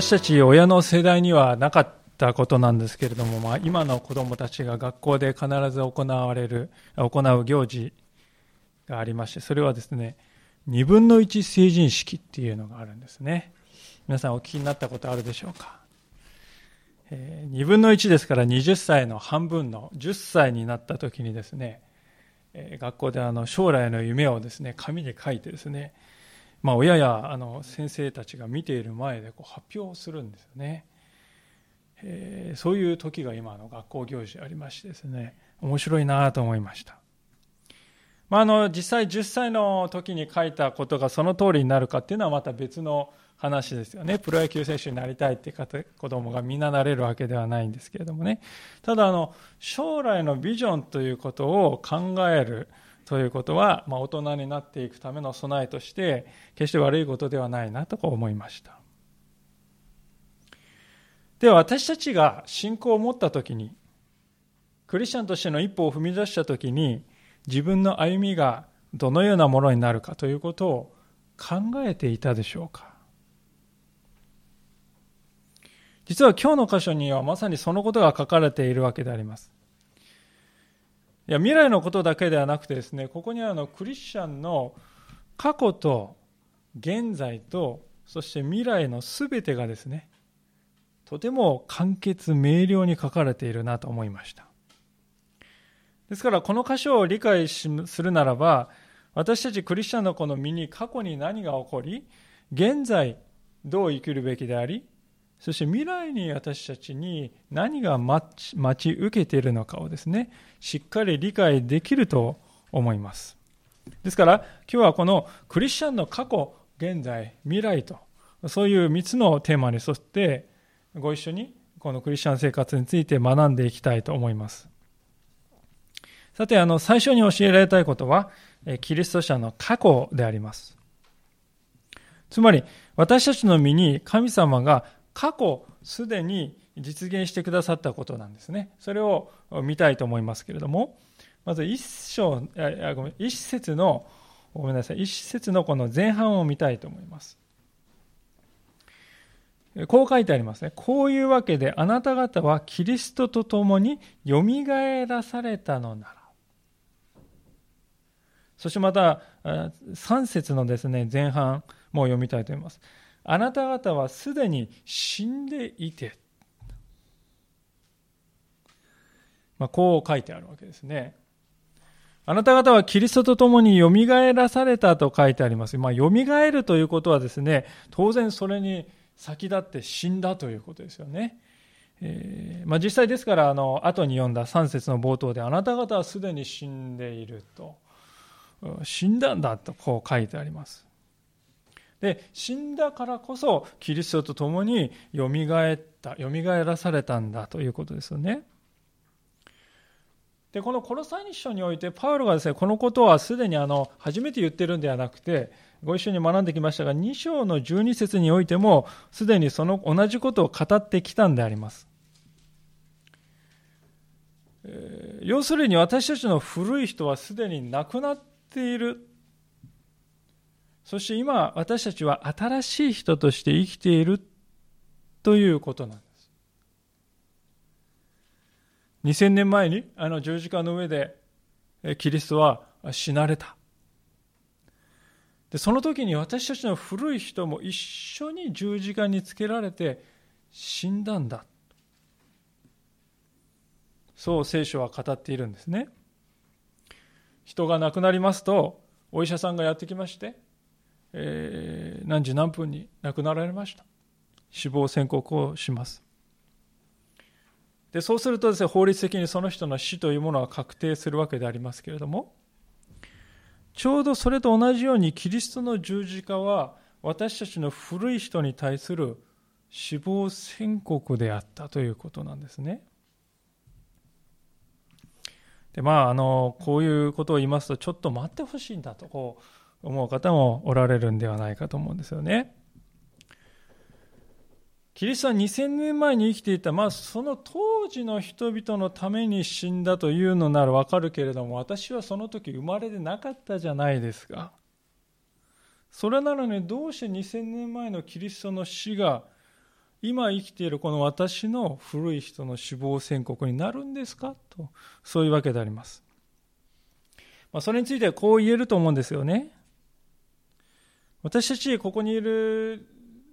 私たち親の世代にはなかったことなんですけれども、まあ、今の子供たちが学校で必ず行われる、行う行事がありまして、それはですね、2分の1成人式っていうのがあるんですね。皆さんお聞きになったことあるでしょうか？えー、2分の1ですから20歳の半分の10歳になった時にですね、え、学校であの将来の夢をですね、紙に書いてですね、まあ、親やあの先生たちが見ている前でこう発表するんですよね、えー、そういう時が今の学校行事ありましてですね面白いなと思いました、まあ、あの実際10歳の時に書いたことがその通りになるかっていうのはまた別の話ですよね。プロ野球選手になりたいって子供がみんななれるわけではないんですけれどもね。ただあの将来のビジョンということを考えるということは、まあ、大人になっていくための備えとして決して悪いことではないなと思いました。では私たちが信仰を持った時にクリスチャンとしての一歩を踏み出した時に自分の歩みがどのようなものになるかということを考えていたでしょうか。実は今日の箇所にはまさにそのことが書かれているわけであります。いや未来のことだけではなくてですねここにはあのクリスチャンの過去と現在とそして未来の全てがですねとても簡潔明瞭に書かれているなと思いました。ですからこの箇所を理解するならば私たちクリスチャンのこの身に過去に何が起こり現在どう生きるべきでありそして未来に私たちに何が待ち受けているのかをですね、しっかり理解できると思います。ですから、今日はこのクリスチャンの過去、現在、未来と、そういう3つのテーマに沿って、ご一緒にこのクリスチャン生活について学んでいきたいと思います。さて、あの、最初に教えられたいことは、キリスト者の過去であります。つまり、私たちの身に神様が過去すでに実現してくださったことなんですね。それを見たいと思いますけれども、まず一章、ごめん、一節の、ごめんなさい、一節のこの前半を見たいと思います。こう書いてありますね。こういうわけであなた方はキリストと共によみがえらされたのなら。そしてまた3節のですね、前半も読みたいと思います。あなた方はすでに死んでいて、まあ、こう書いてあるわけですね。あなた方はキリストと共によみがえらされたと書いてあります。まあ、よみがえるということはですね、当然それに先立って死んだということですよね。えー、まあ、実際ですから、あの、後に読んだ3節の冒頭で、あなた方はすでに死んでいると、死んだんだとこう書いてあります。で死んだからこそキリストと共によみがえったよみがえらされたんだということですよね。でこのコロサイニ書においてパウロがですねこのことはすでにあの初めて言ってるんではなくてご一緒に学んできましたが2章の12節においてもすでにその同じことを語ってきたんであります。要するに私たちの古い人はすでに亡くなっている。そして今、私たちは新しい人として生きているということなんです。2000年前にあの十字架の上でキリストは死なれた。でその時に私たちの古い人も一緒に十字架につけられて死んだんだ。そう聖書は語っているんですね。人が亡くなりますと、お医者さんがやってきまして、えー、何時何分に亡くなられました死亡宣告をしますでそうするとですね法律的にその人の死というものは確定するわけでありますけれどもちょうどそれと同じようにキリストの十字架は私たちの古い人に対する死亡宣告であったということなんですね。でまあ、あのこういうことを言いますとちょっと待ってほしいんだとこう思う方もおられるんではないかと思うんですよね。キリストは2000年前に生きていた、まあ、その当時の人々のために死んだというのならわかるけれども、私はその時生まれてなかったじゃないですか。それなのにどうして2000年前のキリストの死が今生きているこの私の古い人の死亡宣告になるんですか？と、そういうわけであります。まあ、それについてはこう言えると思うんですよね。私たち、ここにいる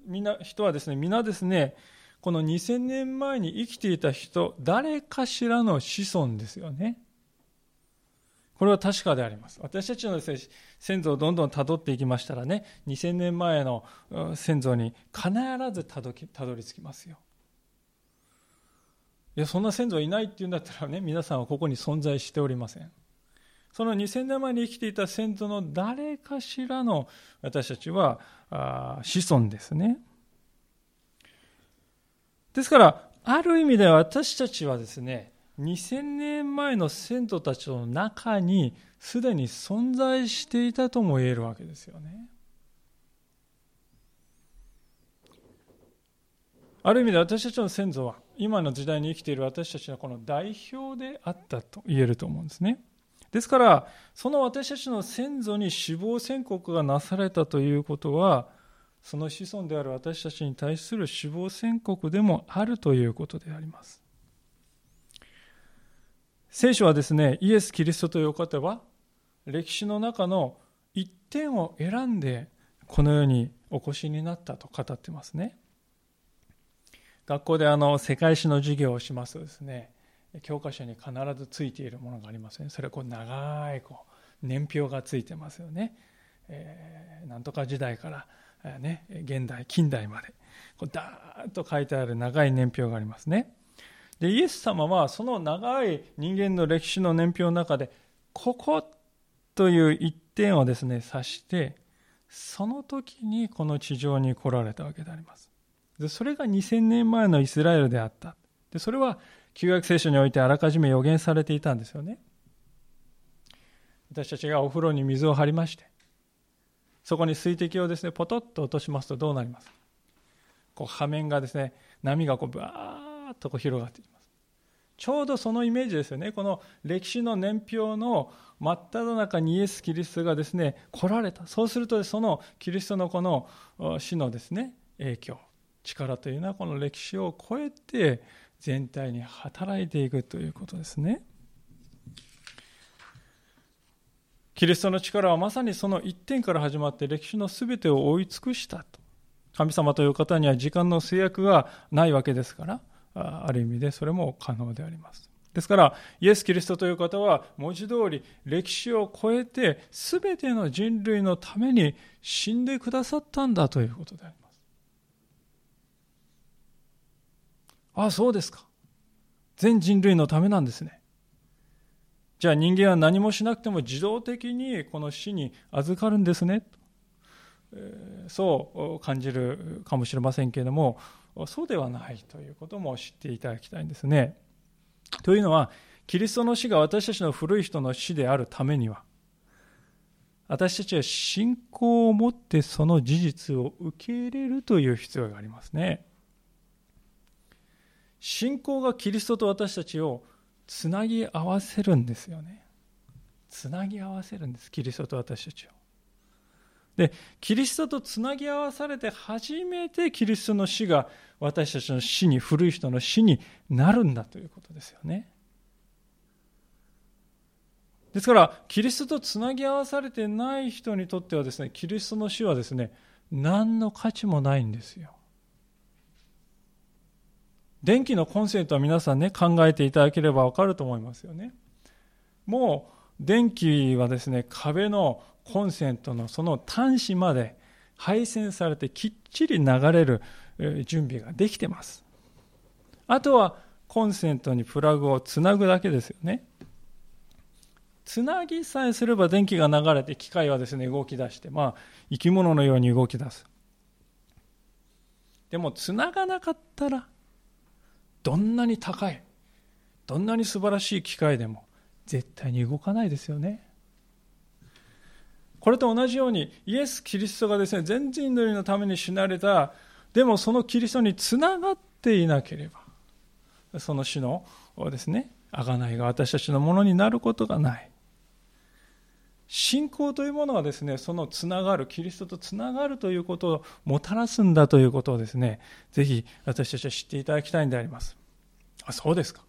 み人はですね、皆ですね、この2000年前に生きていた人、誰かしらの子孫ですよね。これは確かであります。私たちのですね、先祖をどんどん辿っていきましたらね、2000年前の先祖に必ずたどり着きますよ。いや、そんな先祖はいないっていうんだったらね、皆さんはここに存在しておりません。その2000年前に生きていた先祖の誰かしらの私たちは子孫ですね。ですから、ある意味で私たちはですね、2000年前の先祖たちの中にすでに存在していたとも言えるわけですよね。ある意味で私たちの先祖は今の時代に生きている私たちのこの代表であったと言えると思うんですね。ですから、その私たちの先祖に死亡宣告がなされたということは、その子孫である私たちに対する死亡宣告でもあるということであります。聖書はですね、イエス・キリストという方は、歴史の中の一点を選んで、この世にお越しになったと語ってますね。学校であの世界史の授業をしますとですね、教科書に必ずついているものがありますね。それはこう長いこう年表がついてますよね。えー、なんとか時代から、えー、ね、現代、近代まで、こうダーッと書いてある長い年表がありますね。で、イエス様はその長い人間の歴史の年表の中で、ここという一点をですね、指して、その時にこの地上に来られたわけであります。でそれが2000年前のイスラエルであった。でそれは旧約聖書においてあらかじめ予言されていたんですよね。私たちがお風呂に水を張りまして、そこに水滴をですね、ポトッと落としますとどうなりますこう、波面がですね、波がこう、バーッとこう広がっていきます。ちょうどそのイメージですよね。この歴史の年表の真っ只中にイエス・キリストがですね、来られた。そうすると、そのキリストのこの死のですね、影響、力というのはこの歴史を超えて全体に働いていくということですね。キリストの力はまさにその一点から始まって歴史の全てを追い尽くしたと。神様という方には時間の制約がないわけですから、ある意味でそれも可能であります。ですから、イエス・キリストという方は文字通り歴史を超えて全ての人類のために死んでくださったんだということであります。ああ、そうですか。全人類のためなんですね。じゃあ人間は何もしなくても自動的にこの死に預かるんですね。そう感じるかもしれませんけれども、そうではないということも知っていただきたいんですね。というのは、キリストの死が私たちの古い人の死であるためには、私たちは信仰を持ってその事実を受け入れるという必要がありますね。信仰がキリストと私たちをつなぎ合わせるんですよね。つなぎ合わせるんです、キリストと私たちを。で、キリストとつなぎ合わされて初めてキリストの死が私たちの死に、古い人の死になるんだということですよね。ですから、キリストとつなぎ合わされてない人にとってはですね、キリストの死はですね、何の価値もないんですよ。電気のコンセントは皆さんね、考えていただければわかると思いますよね。もう、電気はですね、壁のコンセントのその端子まで配線されてきっちり流れる準備ができてます。あとは、コンセントにプラグをつなぐだけですよね。つなぎさえすれば電気が流れて機械はですね動き出してまあ生き物のように動き出すでもつながなかったらどんなに高いどんなに素晴らしい機械でも絶対に動かないですよねこれと同じようにイエス・キリストがですね全人類のために死なれたでもそのキリストにつながっていなければその死のですね贖いが私たちのものになることがない信仰というものはですね、そのつながる、キリストとつながるということをもたらすんだということをですね、ぜひ私たちは知っていただきたいんであります。あ、そうですか。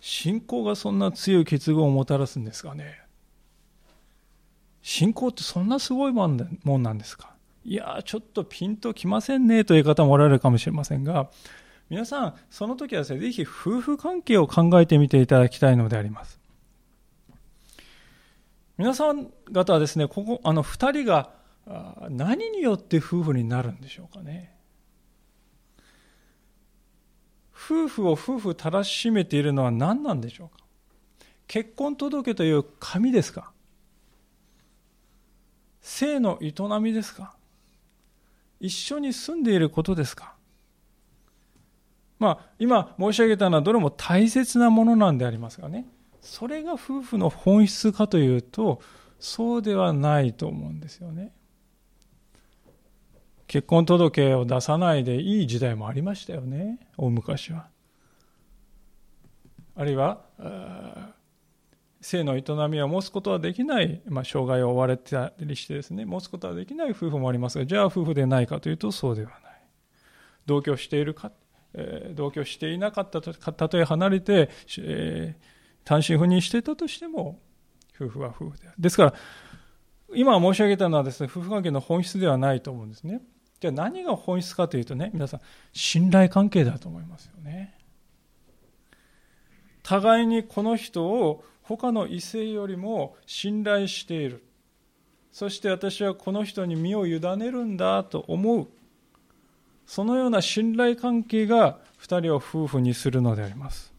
信仰がそんな強い結合をもたらすんですかね。信仰ってそんなすごいもんなんですかいやちょっとピンときませんねという方もおられるかもしれませんが、皆さん、その時はですね、ぜひ夫婦関係を考えてみていただきたいのであります。皆さん方はですね、ここ、あの、二人が何によって夫婦になるんでしょうかね。夫婦を夫婦たらしめているのは何なんでしょうか？結婚届という紙ですか？性の営みですか？一緒に住んでいることですか？まあ、今申し上げたのはどれも大切なものなんでありますがね、それが夫婦の本質かというと、そうではないと思うんですよね。結婚届を出さないでいい時代もありましたよね、大昔は。あるいは、性の営みを持つことはできない、まあ、障害を負われたりしてですね、持つことはできない夫婦もありますが、じゃあ夫婦でないかというとそうではない。同居しているか、えー、同居していなかったと、たとえ離れて、えー、単身赴任していたとしても、夫婦は夫婦である。ですから、今申し上げたのはですね、夫婦関係の本質ではないと思うんですね。じゃあ何が本質かというとね、皆さん、信頼関係だと思いますよね。互いにこの人を他の異性よりも信頼している。そして私はこの人に身を委ねるんだと思う。そのような信頼関係が2人を夫婦にするのであります。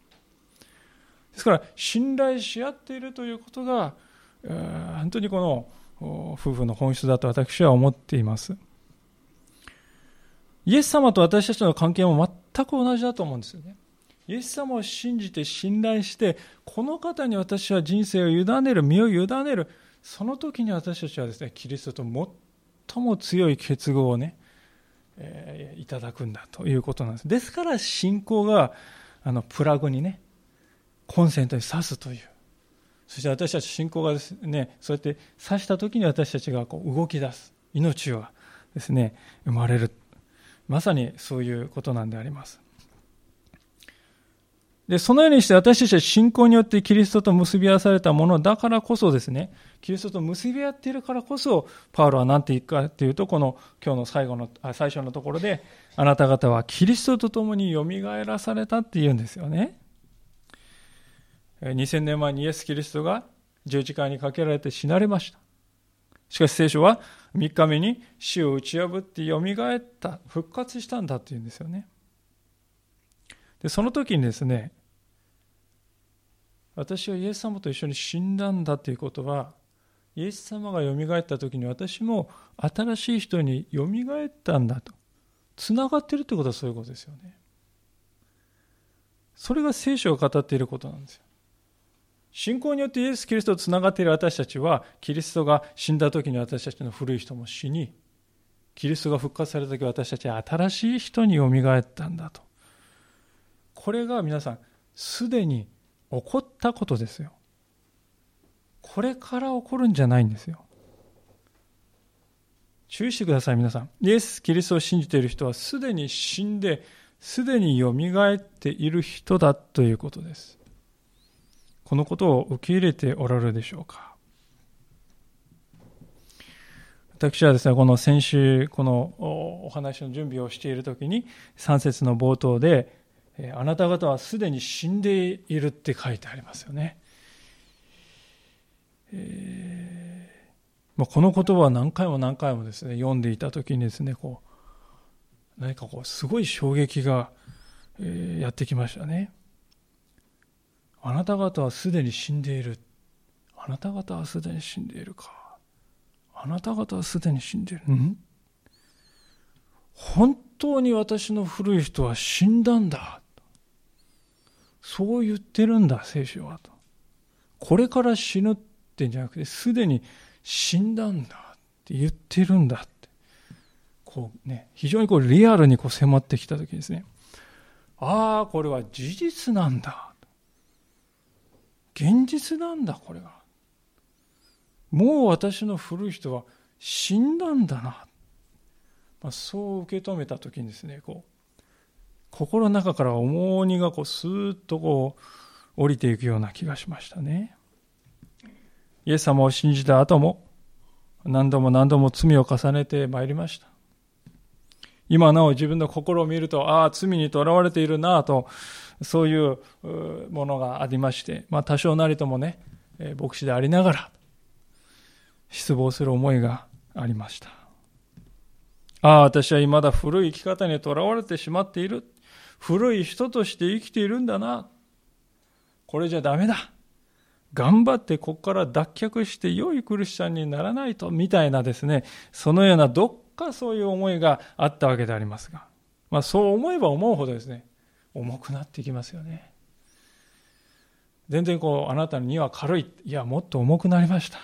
ですから、信頼し合っているということが、本当にこの夫婦の本質だと私は思っています。イエス様と私たちの関係も全く同じだと思うんですよね。イエス様を信じて信頼して、この方に私は人生を委ねる、身を委ねる、その時に私たちはですね、キリストと最も強い結合をね、えー、いただくんだということなんです。ですから信仰が、あの、プラグにね、コンセントに挿すという。そして私たち信仰がですね、そうやって挿した時に私たちがこう動き出す。命はですね、生まれる。まさにそういうことなんであります。で、そのようにして私たちは信仰によってキリストと結び合わされたものだからこそですね、キリストと結び合っているからこそ、パウロは何て言うかというと、この今日の最後の、最初のところで、あなた方はキリストと共によみがえらされたって言うんですよね。2000年前にイエス・キリストが十字架にかけられて死なれました。しかし聖書は3日目に死を打ち破ってよみがえった、復活したんだって言うんですよね。で、その時にですね、私はイエス様と一緒に死んだんだということは、イエス様がよみがえった時に私も新しい人によみがえったんだと。つながってるってことはそういうことですよね。それが聖書が語っていることなんですよ。信仰によってイエス・キリストとつながっている私たちは、キリストが死んだ時に私たちの古い人も死に、キリストが復活された時私たちは新しい人によみがえったんだと。これが皆さん、すでに起こったことですよ。これから起こるんじゃないんですよ。注意してください、皆さん。イエス・キリストを信じている人はすでに死んで、すでによみがえっている人だということです。このことを受け入れておられるでしょうか？私はですね、この先週、このお話の準備をしているときに、3節の冒頭で、あなた方はすでに死んでいるって書いてありますよね。えーまあ、この言葉は何回も何回もですね読んでいた時にですねこう何かこうすごい衝撃が、えー、やってきましたね。あなた方はすでに死んでいる。あなた方はすでに死んでいるか。あなた方はすでに死んでいる。ん本当に私の古い人は死んだんだ。そう言ってるんだ、聖書はと。これから死ぬってんじゃなくて、すでに死んだんだって言ってるんだって。こうね、非常にこうリアルにこう迫ってきたときですね。ああ、これは事実なんだ。現実なんだ、これが。もう私の古い人は死んだんだな。まあ、そう受け止めた時にですね、こう、心の中から重荷がこうスーッとこう降りていくような気がしましたね。イエス様を信じた後も何度も何度も罪を重ねてまいりました。今なお自分の心を見ると、ああ、罪にとらわれているなと、そういうものがありまして、まあ多少なりともね、牧師でありながら、失望する思いがありました。ああ、私は未だ古い生き方にとらわれてしまっている。古い人として生きているんだな。これじゃダメだ。頑張ってここから脱却して良いクリスチャンにならないと、みたいなですね、そのようなどっかそういう思いがあったわけでありますが、まあそう思えば思うほどですね、重くなってきますよね。全然こう、あなたの荷は軽い。いや、もっと重くなりました。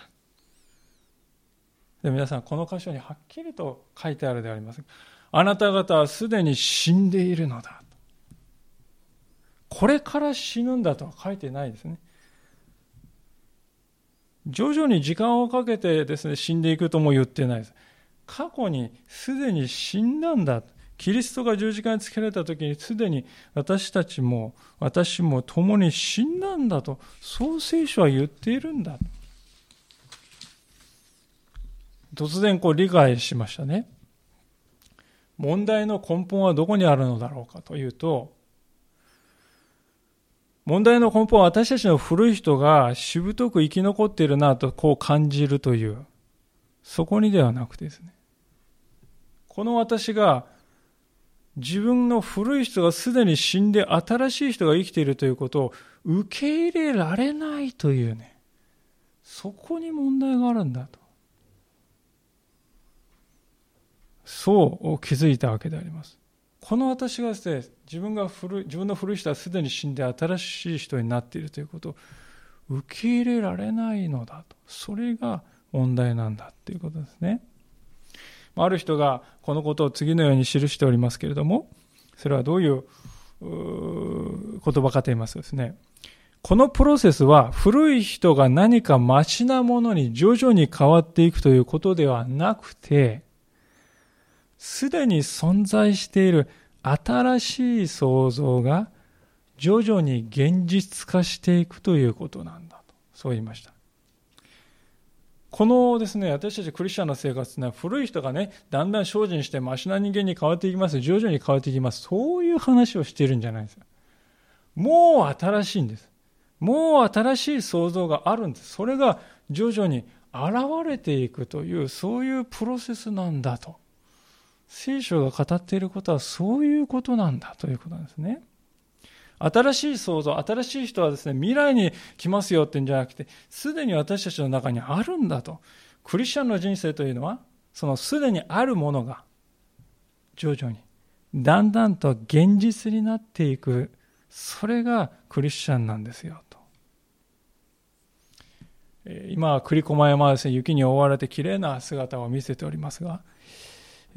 で皆さん、この箇所にはっきりと書いてあるであります。あなた方はすでに死んでいるのだ。これから死ぬんだとは書いてないですね。徐々に時間をかけてですね、死んでいくとも言ってないです。過去にすでに死んだんだ。キリストが十字架につけられた時にすでに私たちも私も共に死んだんだと、そう聖書は言っているんだ。突然こう理解しましたね。問題の根本はどこにあるのだろうかというと、問題の根本は私たちの古い人がしぶとく生き残っているなとこう感じるという、そこにではなくてですね。この私が自分の古い人がすでに死んで新しい人が生きているということを受け入れられないというね、そこに問題があるんだと。そう気づいたわけであります。この私がですね、自分が古い、自分の古い人はすでに死んで新しい人になっているということを受け入れられないのだと。それが問題なんだということですね。ある人がこのことを次のように記しておりますけれども、それはどういう言葉かと言いますとですね、このプロセスは古い人が何かマシなものに徐々に変わっていくということではなくて、すでに存在している新しい創造が徐々に現実化していくということなんだと、そう言いました。このですね、私たちクリスチャンの生活というのは古い人がね、だんだん精進してマシな人間に変わっていきます。徐々に変わっていきます。そういう話をしているんじゃないですよ。もう新しいんです。もう新しい創造があるんです。それが徐々に現れていくという、そういうプロセスなんだと。聖書が語っていることはそういうことなんだということなんですね。新しい創造、新しい人はですね、未来に来ますよってんじゃなくて、すでに私たちの中にあるんだと。クリスチャンの人生というのは、そのすでにあるものが、徐々に、だんだんと現実になっていく、それがクリスチャンなんですよ、と。今栗駒山はですね、雪に覆われて綺麗な姿を見せておりますが、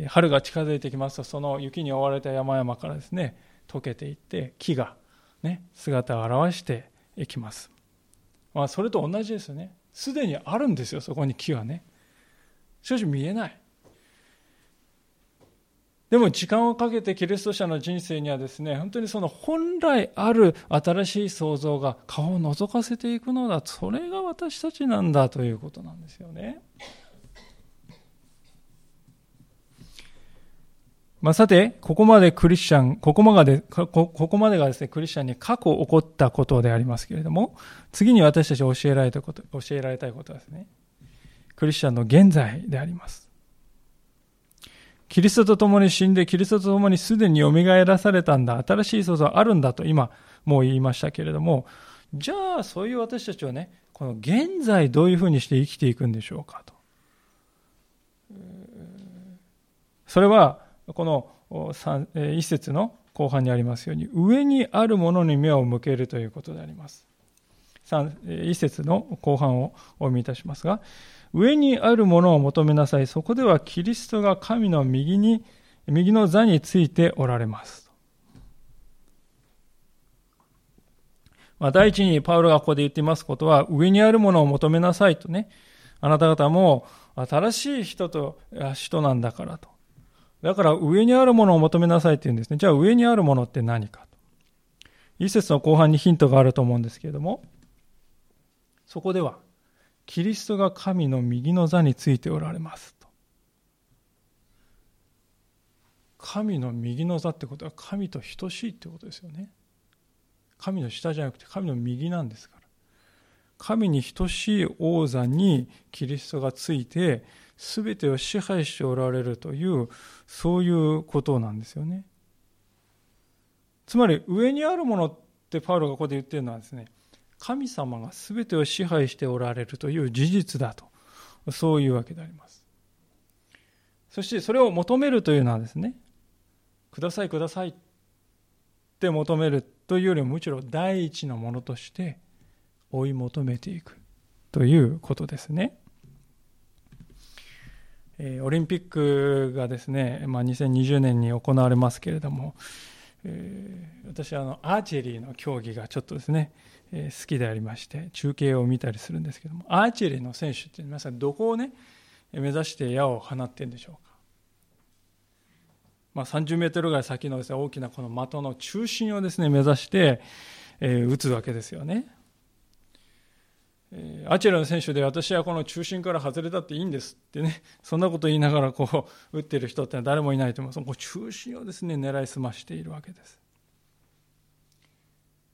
春が近づいてきますと、その雪に覆われた山々からですね、溶けていって、木がね、姿を現していきます。まあ、それと同じですよね。すでにあるんですよ、そこに木はね。しかし見えない。でも時間をかけてキリスト者の人生にはですね、本当にその本来ある新しい創造が顔を覗かせていくのだ。それが私たちなんだということなんですよね。まあ、さて、ここまでクリスチャン、ここまで、ここまでがですね、クリスチャンに過去起こったことでありますけれども、次に私たち教えられたこと、教えられたいことはですね、クリスチャンの現在であります。キリストと共に死んで、キリストと共にすでに蘇らされたんだ、新しい創造あるんだと今、もう言いましたけれども、じゃあ、そういう私たちはね、この現在どういうふうにして生きていくんでしょうかと。それは、この一節の後半にありますように、上にあるものに目を向けるということであります。一節の後半をお読みいたしますが、上にあるものを求めなさい。そこではキリストが神の右に、右の座についておられます。まあ、第一にパウロがここで言っていますことは、上にあるものを求めなさいとね、あなた方も新しい人と、人なんだからと。だから上にあるものを求めなさいって言うんですね。じゃあ上にあるものって何かと。一節の後半にヒントがあると思うんですけれども、そこでは、キリストが神の右の座についておられますと。神の右の座ってことは神と等しいってことですよね。神の下じゃなくて神の右なんですから。神に等しい王座にキリストがついて全てを支配しておられるというそういうことなんですよね。つまり上にあるものってパウロがここで言ってるのはですね神様が全てを支配しておられるという事実だとそういうわけでありますそしてそれを求めるというのはですねくださいくださいって求めるというよりもむしろ第一のものとして追い求めていくということですね。えオリンピックがですね、まあ、2020年に行われますけれども、えー、私はあのアーチェリーの競技がちょっとですね、えー、好きでありまして中継を見たりするんですけどもアーチェリーの選手って皆さんどこをね目指して矢を放ってるんでしょうか、まあ、30メートルぐらい先のです、ね、大きなこの的の中心をですね目指して、えー、打つわけですよね。アチェラの選手で私はこの中心から外れたっていいんですってね、そんなこと言いながらこう打ってる人ってのは誰もいないと思います。中心をですね、狙い澄ましているわけです。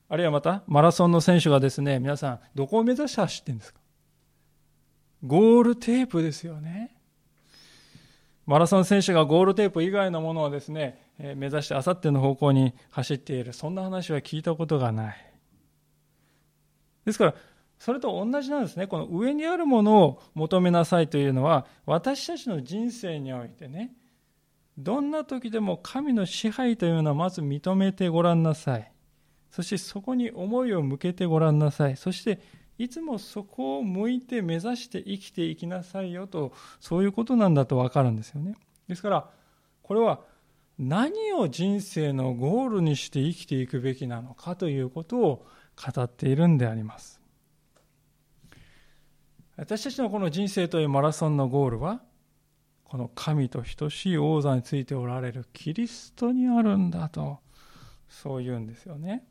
あるいはまた、マラソンの選手がですね、皆さん、どこを目指して走ってるんですか？ゴールテープですよね。マラソン選手がゴールテープ以外のものをですね、目指してあさっての方向に走っている、そんな話は聞いたことがない。ですから、それと同じなんですね。この上にあるものを求めなさいというのは、私たちの人生においてね、どんな時でも神の支配というのはまず認めてごらんなさい。そしてそこに思いを向けてごらんなさい。そしていつもそこを向いて目指して生きていきなさいよと、そういうことなんだとわかるんですよね。ですから、これは何を人生のゴールにして生きていくべきなのかということを語っているんであります。私たちのこの人生というマラソンのゴールは、この神と等しい王座についておられるキリストにあるんだと、そう言うんですよね。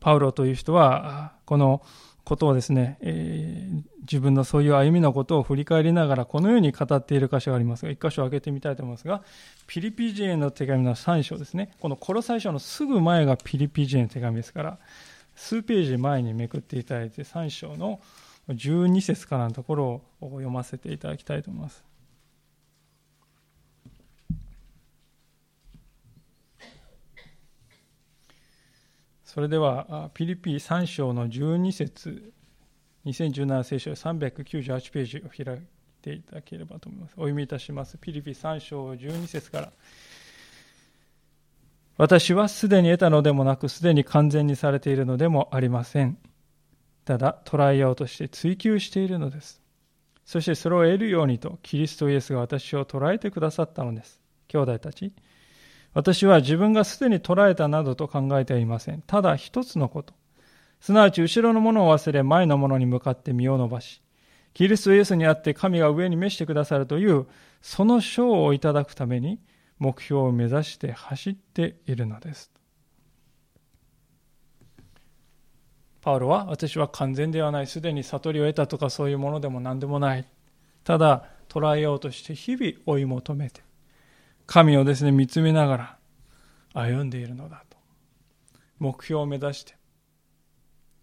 パウロという人は、このことをですね、えー、自分のそういう歩みのことを振り返りながら、このように語っている箇所がありますが、一箇所開けてみたいと思いますが、ピリピ人への手紙の3章ですね。このコロ最初のすぐ前がピリピ人への手紙ですから、数ページ前にめくっていただいて3章の12節からのところを読ませていただきたいと思います。それではピリピ3章の12節2017聖書398ページを開いていただければと思います。お読みいたします。ピリピ3章12節から私はすでに得たのでもなく、すでに完全にされているのでもありません。ただ、捉えようとして追求しているのです。そしてそれを得るようにと、キリストイエスが私を捉えてくださったのです。兄弟たち、私は自分がすでに捉えたなどと考えてはいません。ただ一つのこと。すなわち後ろのものを忘れ前のものに向かって身を伸ばし、キリストイエスにあって神が上に召してくださるという、その賞をいただくために、目標を目指して走っているのです。パウロは私は完全ではない、すでに悟りを得たとかそういうものでも何でもない。ただ捉えようとして日々追い求めて、神をですね、見つめながら歩んでいるのだと。目標を目指して、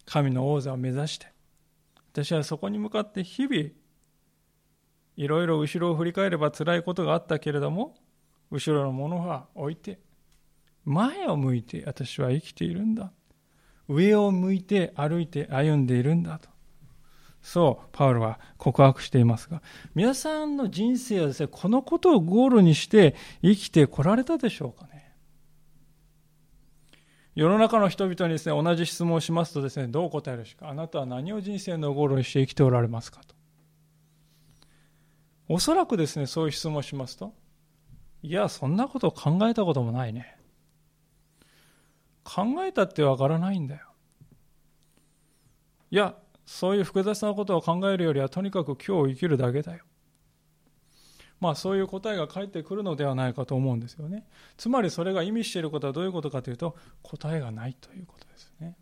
神の王座を目指して、私はそこに向かって日々、いろいろ後ろを振り返れば辛いことがあったけれども、後ろのものは置いて、前を向いて私は生きているんだ。上を向いて歩いて歩んでいるんだと。そう、パウロは告白していますが、皆さんの人生はですね、このことをゴールにして生きてこられたでしょうかね。世の中の人々にですね、同じ質問をしますとですね、どう答えるしか、あなたは何を人生のゴールにして生きておられますかと。おそらくですね、そういう質問をしますと、いや、そんなこと考えたこともないね。考えたってわからないんだよ。いや、そういう複雑なことを考えるよりはとにかく今日を生きるだけだよ。まあそういう答えが返ってくるのではないかと思うんですよね。つまりそれが意味していることはどういうことかというと答えがないということですね。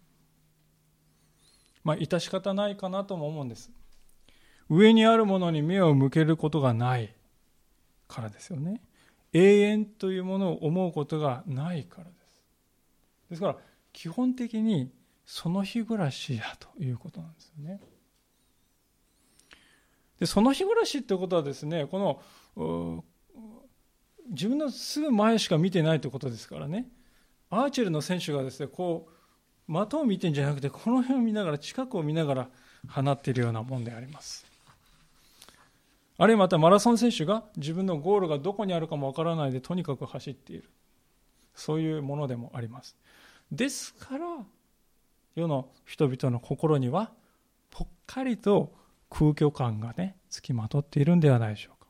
まあ致し方ないかなとも思うんです。上にあるものに目を向けることがないからですよね。永遠というものを思うことがないからです。ですから基本的にその日暮らしやということなんですよね。でその日暮らしってことはですねこの自分のすぐ前しか見てないということですからねアーチェルの選手がですねこう的を見てんじゃなくてこの辺を見ながら近くを見ながら放っているようなもんでありますあるいはまたマラソン選手が自分のゴールがどこにあるかもわからないでとにかく走っている。そういうものでもあります。ですから世の人々の心にはぽっかりと空虚感がねつきまとっているんではないでしょうか。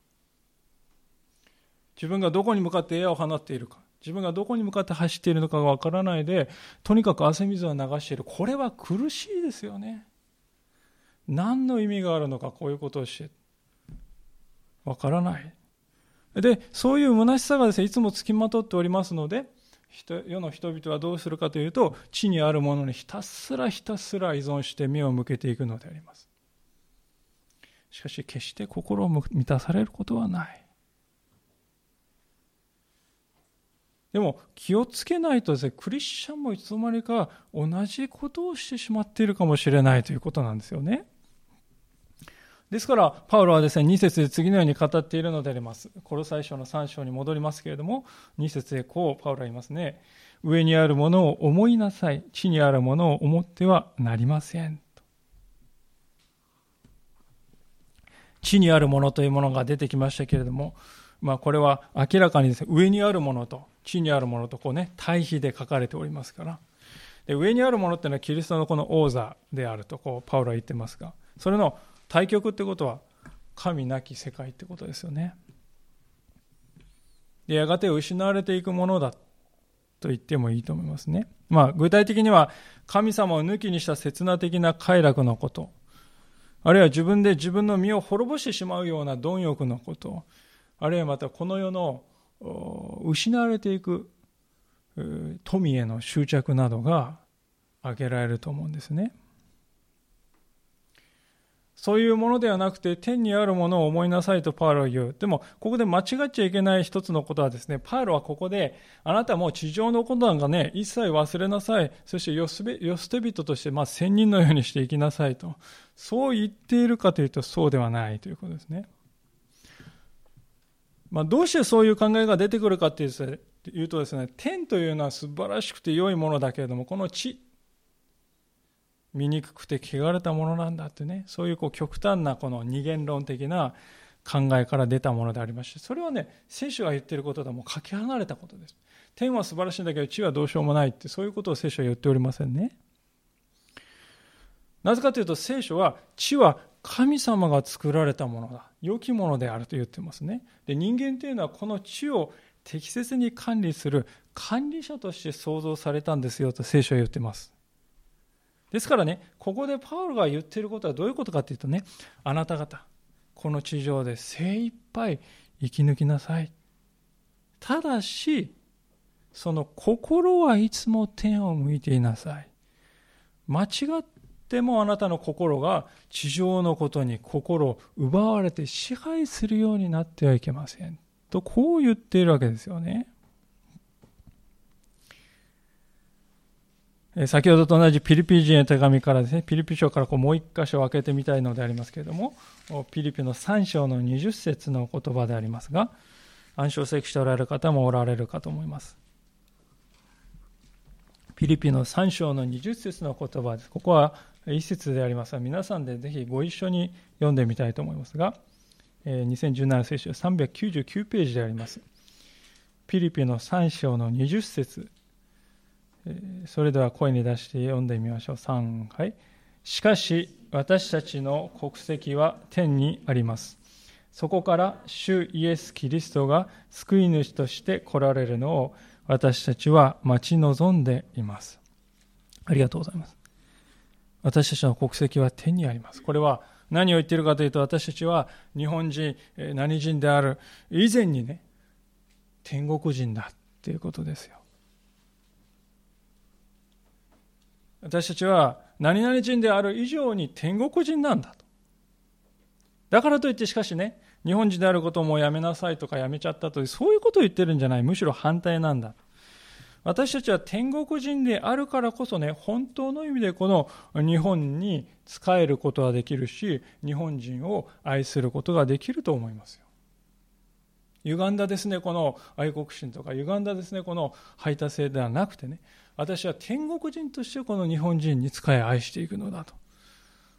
自分がどこに向かって矢を放っているか。自分がどこに向かって走っているのかがわからないでとにかく汗水を流している。これは苦しいですよね。何の意味があるのかこういうことをして。わからない。でそういう虚しさがですねいつもつきまとっておりますので世の人々はどうするかというと地にあるものにひたすらひたすら依存して目を向けていくのであります。しかし決して心を満たされることはない。でも気をつけないとですねクリスチャンもいつの間にか同じことをしてしまっているかもしれないということなんですよね。ですから、パウロはですね、2節で次のように語っているのであります。コロサイ書の3章に戻りますけれども、2節でこう、パウロは言いますね。上にあるものを思いなさい。地にあるものを思ってはなりません。と地にあるものというものが出てきましたけれども、まあ、これは明らかにですね、上にあるものと地にあるものとこうね、対比で書かれておりますから、で上にあるものっていうのはキリストのこの王座であるとこうパウロは言ってますが、それの対極ってことは神なき世界ってことですよね。でやがて失われていくものだと言ってもいいと思いますね。まあ具体的には神様を抜きにした刹那的な快楽のこと。あるいは自分で自分の身を滅ぼしてしまうような貪欲のこと。あるいはまたこの世の失われていく富への執着などが挙げられると思うんですね。そういうものではなくて、天にあるものを思いなさいとパウロは言う。でも、ここで間違っちゃいけない一つのことはですね、パウロはここで、あなたも地上のことなんかね、一切忘れなさい。そして、よ捨て人として、まあ、仙人のようにしていきなさいと。そう言っているかというと、そうではないということですね。まあ、どうしてそういう考えが出てくるかというとですね、天というのは素晴らしくて良いものだけれども、この地、醜くて汚れたものなんだってね。そういうこう極端なこの二元論的な考えから出たものでありましてそれはね聖書が言ってることとはもうかけ離れたことです。天は素晴らしいんだけど地はどうしようもないってそういうことを聖書は言っておりませんね。なぜかというと聖書は地は神様が作られたものだ。良きものであると言ってますね。で人間というのはこの地を適切に管理する管理者として創造されたんですよと聖書は言ってます。ですからね、ここでパウロが言っていることはどういうことかというとね、あなた方、この地上で精一杯生き抜きなさい。ただし、その心はいつも天を向いていなさい。間違ってもあなたの心が地上のことに心を奪われて支配するようになってはいけません。とこう言っているわけですよね。先ほどと同じピリピ人への手紙からですね、ピリピ書からこうもう一箇所開けてみたいのでありますけれども、ピリピの3章の20節の言葉でありますが、暗唱聖句しておられる方もおられるかと思います。ピリピの3章の20節の言葉です。ここは一節でありますが、皆さんでぜひご一緒に読んでみたいと思いますが、2017聖書399ページであります。ピリピの3章の20節それでは声に出して読んでみましょう。3回。しかし、私たちの国籍は天にあります。そこから主イエス・キリストが救い主として来られるのを私たちは待ち望んでいます。ありがとうございます。私たちの国籍は天にあります。これは何を言っているかというと、私たちは日本人、何人である？以前にね、天国人だっていうことですよ。私たちは何々人である以上に天国人なんだと。だからといってしかしね、日本人であることをもうやめなさいとかやめちゃったとそういうことを言ってるんじゃない。むしろ反対なんだ。私たちは天国人であるからこそね、本当の意味でこの日本に仕えることができるし、日本人を愛することができると思いますよ。歪んだですね、この愛国心とか、歪んだですね、この排他性ではなくてね、私は天国人としてこの日本人に仕え愛していくのだと。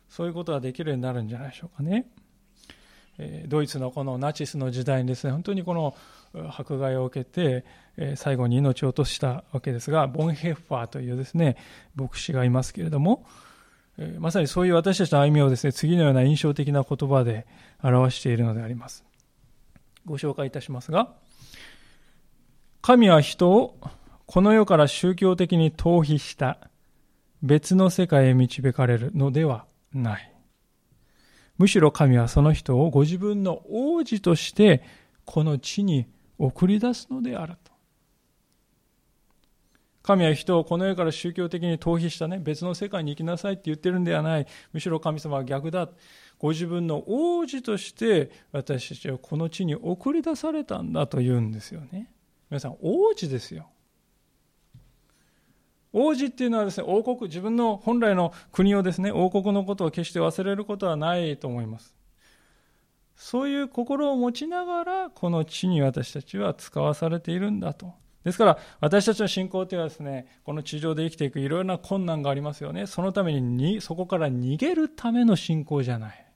そういうことができるようになるんじゃないでしょうかね。ドイツのこのナチスの時代にですね、本当にこの迫害を受けて、最後に命を落としたわけですが、ボンヘッファーというですね、牧師がいますけれども、まさにそういう私たちの歩みをですね、次のような印象的な言葉で表しているのであります。ご紹介いたしますが、神は人をこの世から宗教的に逃避した別の世界へ導かれるのではない。むしろ神はその人をご自分の王子としてこの地に送り出すのであると。神は人をこの世から宗教的に逃避したね、別の世界に行きなさいって言ってるんではない。むしろ神様は逆だ。ご自分の王子として私たちはこの地に送り出されたんだと言うんですよね。皆さん、王子ですよ。王子っていうのはですね、王国、自分の本来の国をですね、王国のことを決して忘れることはないと思います。そういう心を持ちながら、この地に私たちは使わされているんだと。ですから、私たちの信仰というのはですね、この地上で生きていくいろいろな困難がありますよね。そのためにそこから逃げるための信仰じゃない。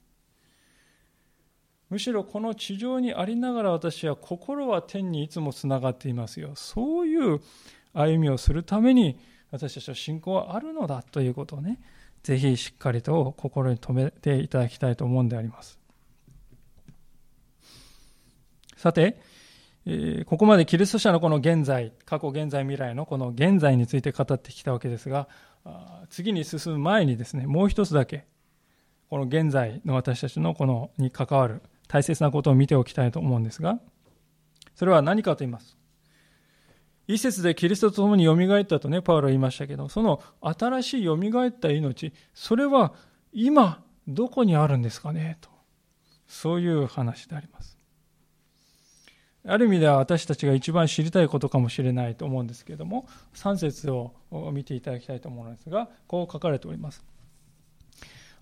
むしろこの地上にありながら私は心は天にいつもつながっていますよ。そういう歩みをするために、私たちの信仰はあるのだということをね、ぜひしっかりと心に留めていただきたいと思うんであります。さて、えここまでキリスト者のこの現在、過去、現在、未来のこの現在について語ってきたわけですが、次に進む前にですね、もう一つだけ、この現在の私たちのこのに関わる大切なことを見ておきたいと思うんですが、それは何かと言います。一節でキリストと共によみがえったとね、パウロは言いましたけど、その新しいよみがえった命、それは今どこにあるんですかねと。そういう話であります。ある意味では私たちが一番知りたいことかもしれないと思うんですけれども、3節を見ていただきたいと思うのですが、こう書かれております。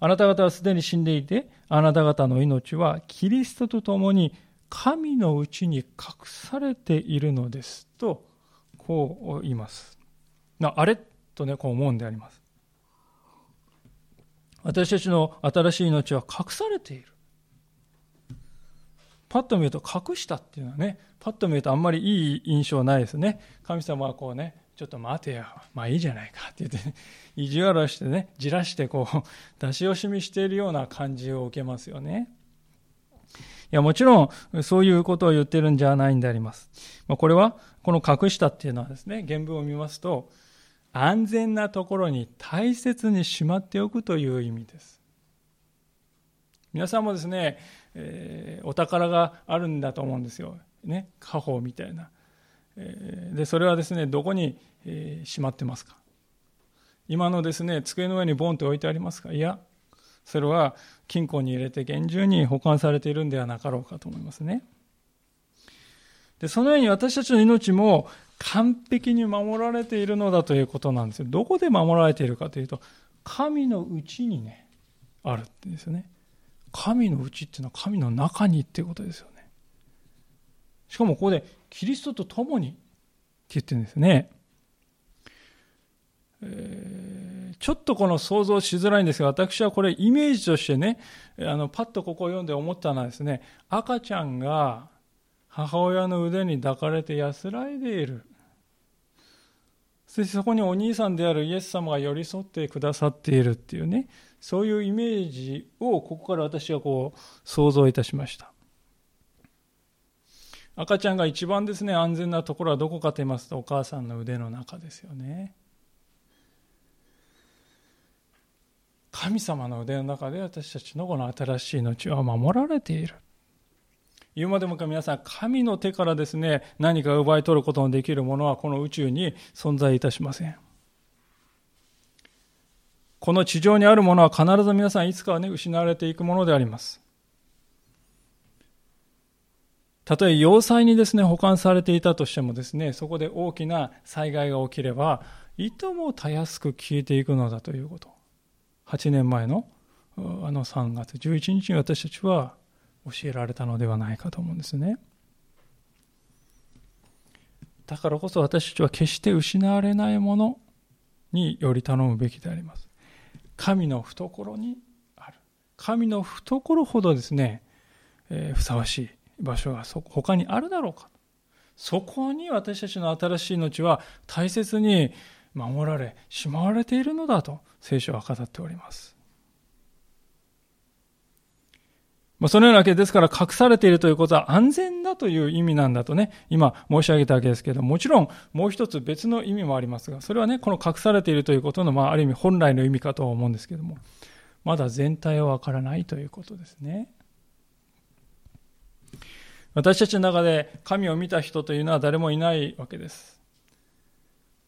あなた方はすでに死んでいて、あなた方の命はキリストと共に神のうちに隠されているのですとこう言います。なあれとね、こう思うんであります。私たちの新しい命は隠されている。パッと見ると隠したっていうのはね、パッと見るとあんまりいい印象ないですね。神様はこうね、ちょっと待てよ、まあいいじゃないかって言って、ね、意地悪してね、じらしてこう、出し惜しみしているような感じを受けますよね。いや、もちろん、そういうことを言ってるんじゃないんであります。まあ、これは、この隠したっていうのはですね、原文を見ますと、安全なところに大切にしまっておくという意味です。皆さんもですね、えー、お宝があるんだと思うんですよ。ね、家宝みたいな。えー、で、それはですね、どこに、えー、しまってますか今のですね、机の上にボンと置いてありますかいや、それは金庫に入れて厳重に保管されているんではなかろうかと思いますね。でそのように私たちの命も完璧に守られているのだということなんですよ。どこで守られているかというと、神のうちにね、あるってですよね。神のうちっていうのは神の中にっていうことですよね。しかもここで、キリストと共にって言ってるんですね。えー、ちょっとこの想像しづらいんですが、私はこれイメージとしてね、あのパッとここを読んで思ったのはですね、赤ちゃんが母親の腕に抱かれて安らいでいる。そしてそこにお兄さんであるイエス様が寄り添ってくださっているっていうね、そういうイメージをここから私はこう想像いたしました。赤ちゃんが一番ですね、安全なところはどこかと言いますと、お母さんの腕の中ですよね。神様の腕の中で私たちのこの新しい命は守られている。言うまでもか皆さん、神の手からですね、何か奪い取ることのできるものはこの宇宙に存在いたしません。この地上にあるものは必ず皆さんいつかはね、失われていくものであります。たとえ要塞にですね、保管されていたとしてもですね、そこで大きな災害が起きれば、いともたやすく消えていくのだということ。8年前のあの3月11日に私たちは教えられたのではないかと思うんですね。だからこそ私たちは決して失われないものにより頼むべきであります。神の懐にある。神の懐ほどですね、えー、ふさわしい場所がそ他にあるだろうか。そこに私たちの新しい命は大切に守られ、しまわれているのだと聖書は語っております。まあ、そのようなわけですから隠されているということは安全だという意味なんだとね、今申し上げたわけですけれども、もちろんもう一つ別の意味もありますが、それはね、この隠されているということの、まあ、ある意味本来の意味かと思うんですけれども、まだ全体はわからないということですね。私たちの中で神を見た人というのは誰もいないわけです。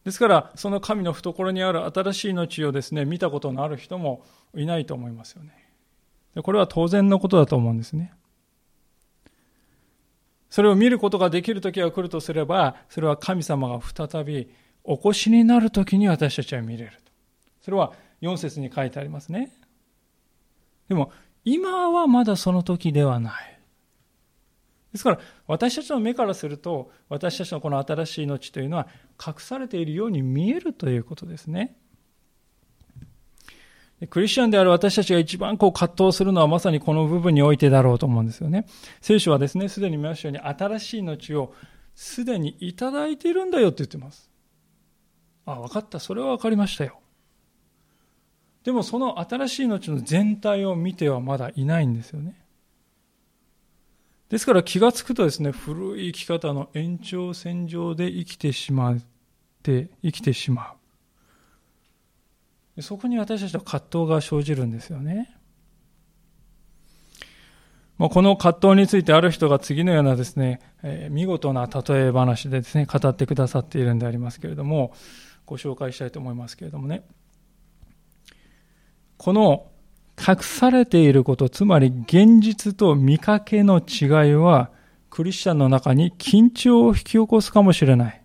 ですから、その神の懐にある新しい命をですね、見たことのある人もいないと思いますよね。これは当然のことだと思うんですね。それを見ることができる時が来るとすれば、それは神様が再びお越しになる時に私たちは見れる。それは4節に書いてありますね。でも、今はまだその時ではない。ですから私たちの目からすると私たちのこの新しい命というのは隠されているように見えるということですね。クリスチャンである私たちが一番こう葛藤するのはまさにこの部分においてだろうと思うんですよね。聖書はですね、すでに見ましたように新しい命をすでにいただいているんだよって言ってます。あ、分かった。それは分かりましたよ。でもその新しい命の全体を見てはまだいないんですよね。ですから気がつくとですね、古い生き方の延長線上で生きてしまって、生きてしまう。そこに私たちの葛藤が生じるんですよね。まあ、この葛藤についてある人が次のようなですね、えー、見事な例え話でですね、語ってくださっているんでありますけれども、ご紹介したいと思いますけれどもね。この隠されていること、つまり現実と見かけの違いは、クリスチャンの中に緊張を引き起こすかもしれない。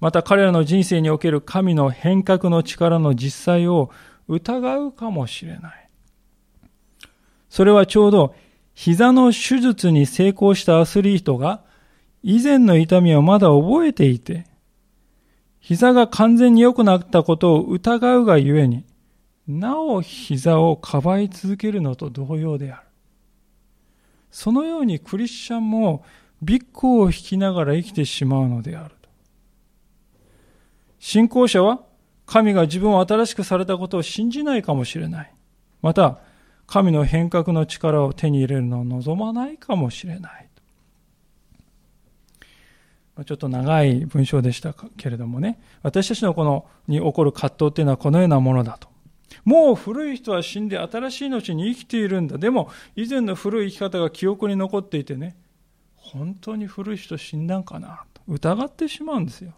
また彼らの人生における神の変革の力の実際を疑うかもしれない。それはちょうど膝の手術に成功したアスリートが以前の痛みをまだ覚えていて、膝が完全に良くなったことを疑うがゆえに、なお膝をかばい続けるのと同様である。そのようにクリスチャンもビッグを引きながら生きてしまうのである。信仰者は神が自分を新しくされたことを信じないかもしれない。また、神の変革の力を手に入れるのを望まないかもしれない。ちょっと長い文章でしたけれどもね、私たちのこのに起こる葛藤っていうのはこのようなものだと。もう古い人は死んで新しい命に生きているんだ。でも、以前の古い生き方が記憶に残っていてね、本当に古い人死んだんかなと疑ってしまうんですよ。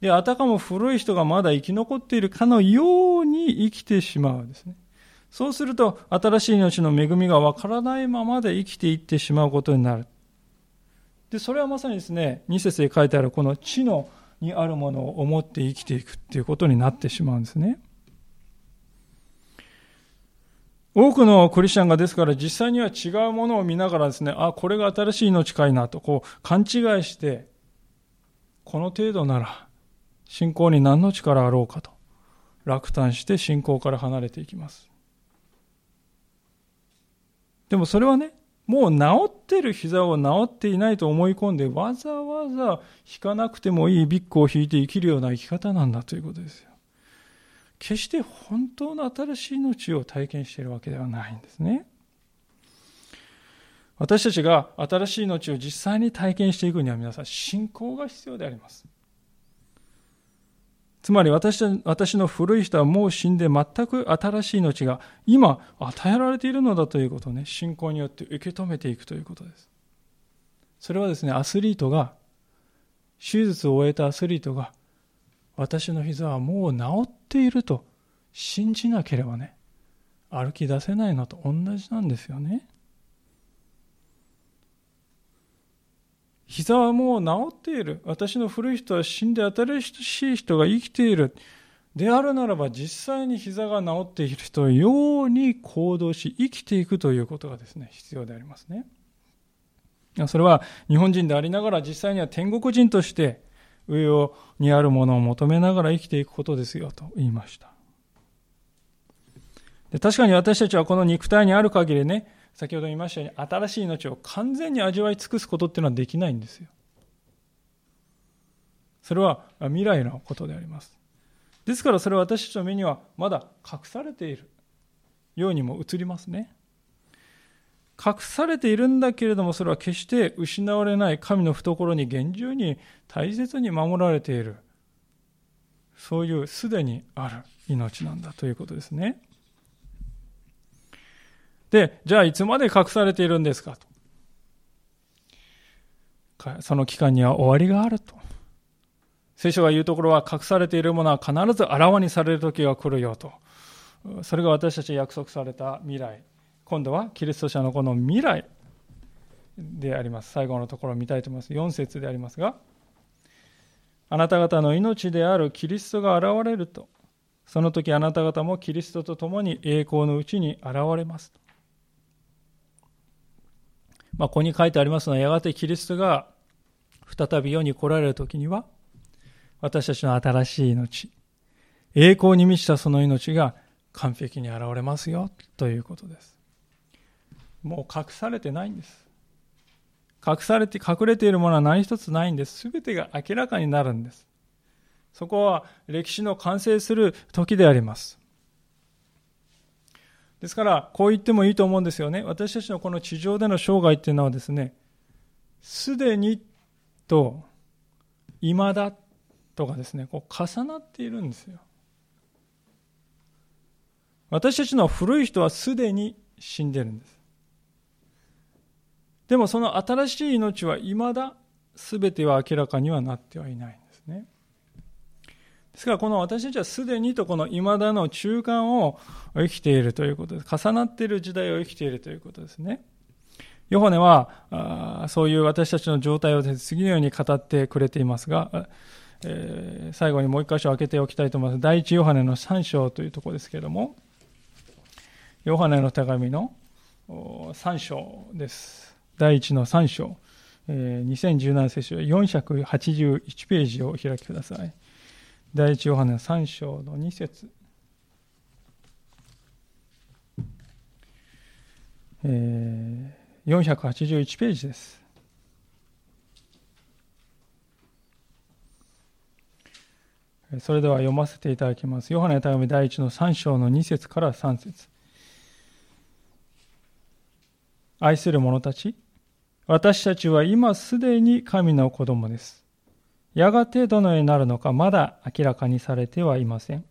で、あたかも古い人がまだ生き残っているかのように生きてしまうんですね。そうすると、新しい命の恵みがわからないままで生きていってしまうことになる。で、それはまさにですね、2節で書いてあるこの地のにあるものを思って生きていくっていうことになってしまうんですね。多くのクリスチャンがですから実際には違うものを見ながらですね、あ、これが新しい命かいなと、こう勘違いして、この程度なら信仰に何の力あろうかと、落胆して信仰から離れていきます。でもそれはね、もう治ってる膝を治っていないと思い込んで、わざわざ引かなくてもいいビッグを引いて生きるような生き方なんだということですよ。決して本当の新しい命を体験しているわけではないんですね。私たちが新しい命を実際に体験していくには皆さん信仰が必要であります。つまり私私の古い人はもう死んで全く新しい命が今与えられているのだということをね、信仰によって受け止めていくということです。それはですね、アスリートが、手術を終えたアスリートが、私の膝はもう治っていると信じなければね、歩き出せないのと同じなんですよね。膝はもう治っている。私の古い人は死んで新しい人が生きている。であるならば実際に膝が治っている人のように行動し生きていくということがですね、必要でありますね。それは日本人でありながら実際には天国人として上にあるものを求めながら生きていくことですよと言いました。で確かに私たちはこの肉体にある限りね、先ほど言いましたように新しい命を完全に味わい尽くすことっていうのはできないんですよ。それは未来のことであります。ですからそれは私たちの目にはまだ隠されているようにも映りますね。隠されているんだけれどもそれは決して失われない神の懐に厳重に大切に守られているそういうすでにある命なんだということですね。で、じゃあいつまで隠されているんですかと。その期間には終わりがあると。聖書が言うところは隠されているものは必ずあらわにされる時が来るよと。それが私たち約束された未来。今度はキリスト者のこの未来であります。最後のところを見たいと思います。4節でありますが、あなた方の命であるキリストが現れると、その時あなた方もキリストと共に栄光のうちに現れますと。まあ、ここに書いてありますのは、やがてキリストが再び世に来られる時には、私たちの新しい命、栄光に満ちたその命が完璧に現れますよということです。もう隠されてないんです。隠されて、隠れているものは何一つないんです。すべてが明らかになるんです。そこは歴史の完成する時であります。ですから、こう言ってもいいと思うんですよね。私たちのこの地上での生涯っていうのはですね、すでにと、未だとかですね、こう重なっているんですよ。私たちの古い人はすでに死んでるんです。でもその新しい命は未だ全ては明らかにはなってはいないんですね。ですからこの私たちはすでにとこの未だの中間を生きているということです。重なっている時代を生きているということですね。ヨハネはそういう私たちの状態を次のように語ってくれていますが、え、最後にもう一箇所開けておきたいと思います。第一ヨハネの3章というところですけれども、ヨハネの手紙の3章です。第1の3章、え、2017セッション481ページをお開きください。第1ヨハネ3章の2節えー、481ページです。それでは読ませていただきます。ヨハネの手紙第1の3章の2節から3節愛する者たち、私たちは今すでに神の子供です。やがてどのようになるのかまだ明らかにされてはいません。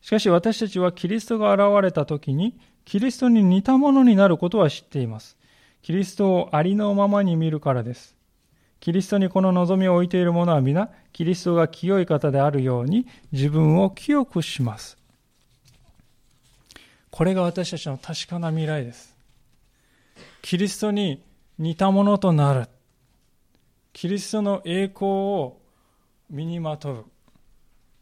しかし私たちはキリストが現れた時にキリストに似たものになることは知っています。キリストをありのままに見るからです。キリストにこの望みを置いている者は皆、キリストが清い方であるように自分を清くします。これが私たちの確かな未来です。キリストに似たものとなる。キリストの栄光を身にまとう。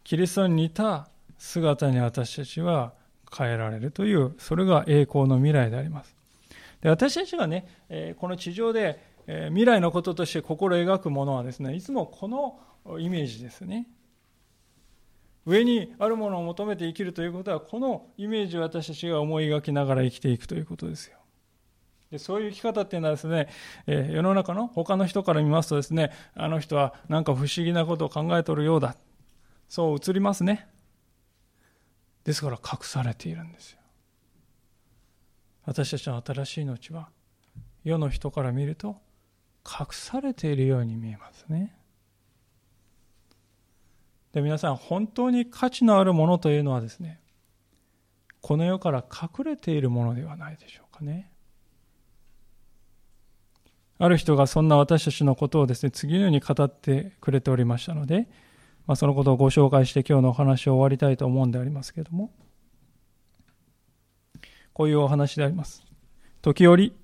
キリストに似た姿に私たちは変えられるという、それが栄光の未来であります。で私たちがね、この地上で未来のこととして心描くものはですね、いつもこのイメージですね。上にあるものを求めて生きるということは、このイメージを私たちが思い描きながら生きていくということですよ。でそういう生き方っていうのはですね、えー、世の中の他の人から見ますとですね、あの人はなんか不思議なことを考えとるようだ。そう映りますね。ですから隠されているんですよ。私たちの新しい命は世の人から見ると隠されているように見えますね。で皆さん、本当に価値のあるものというのはですね、この世から隠れているものではないでしょうかね。ある人がそんな私たちのことをですね、次のように語ってくれておりましたので、まあ、そのことをご紹介して今日のお話を終わりたいと思うんでありますけれども、こういうお話であります。時折、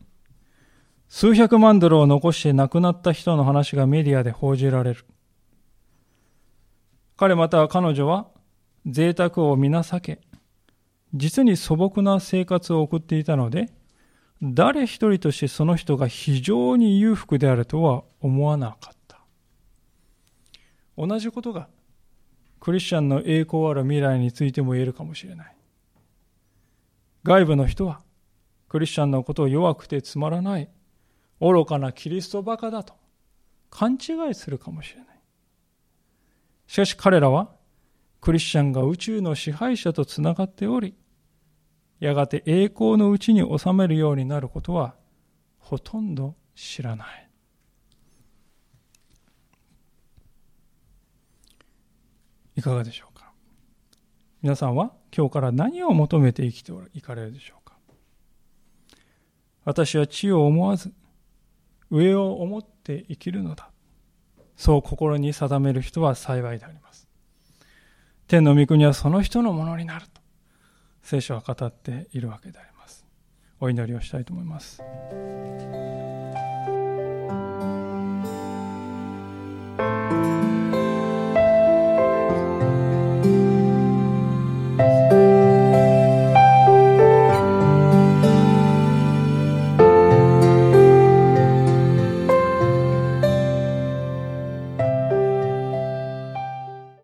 数百万ドルを残して亡くなった人の話がメディアで報じられる。彼または彼女は贅沢を皆避け、実に素朴な生活を送っていたので、誰一人としてその人が非常に裕福であるとは思わなかった。同じことがクリスチャンの栄光ある未来についても言えるかもしれない。外部の人はクリスチャンのことを弱くてつまらない、愚かなキリストバカだと勘違いするかもしれない。しかし彼らはクリスチャンが宇宙の支配者とつながっており、やがて栄光のうちに収めるようになることはほとんど知らない。いかがでしょうか？皆さんは今日から何を求めて生きていかれるでしょうか？私は地を思わず上を思って生きるのだ。そう心に定める人は幸いであります。天の御国はその人のものになる聖書は語っているわけであります。お祈りをしたいと思います。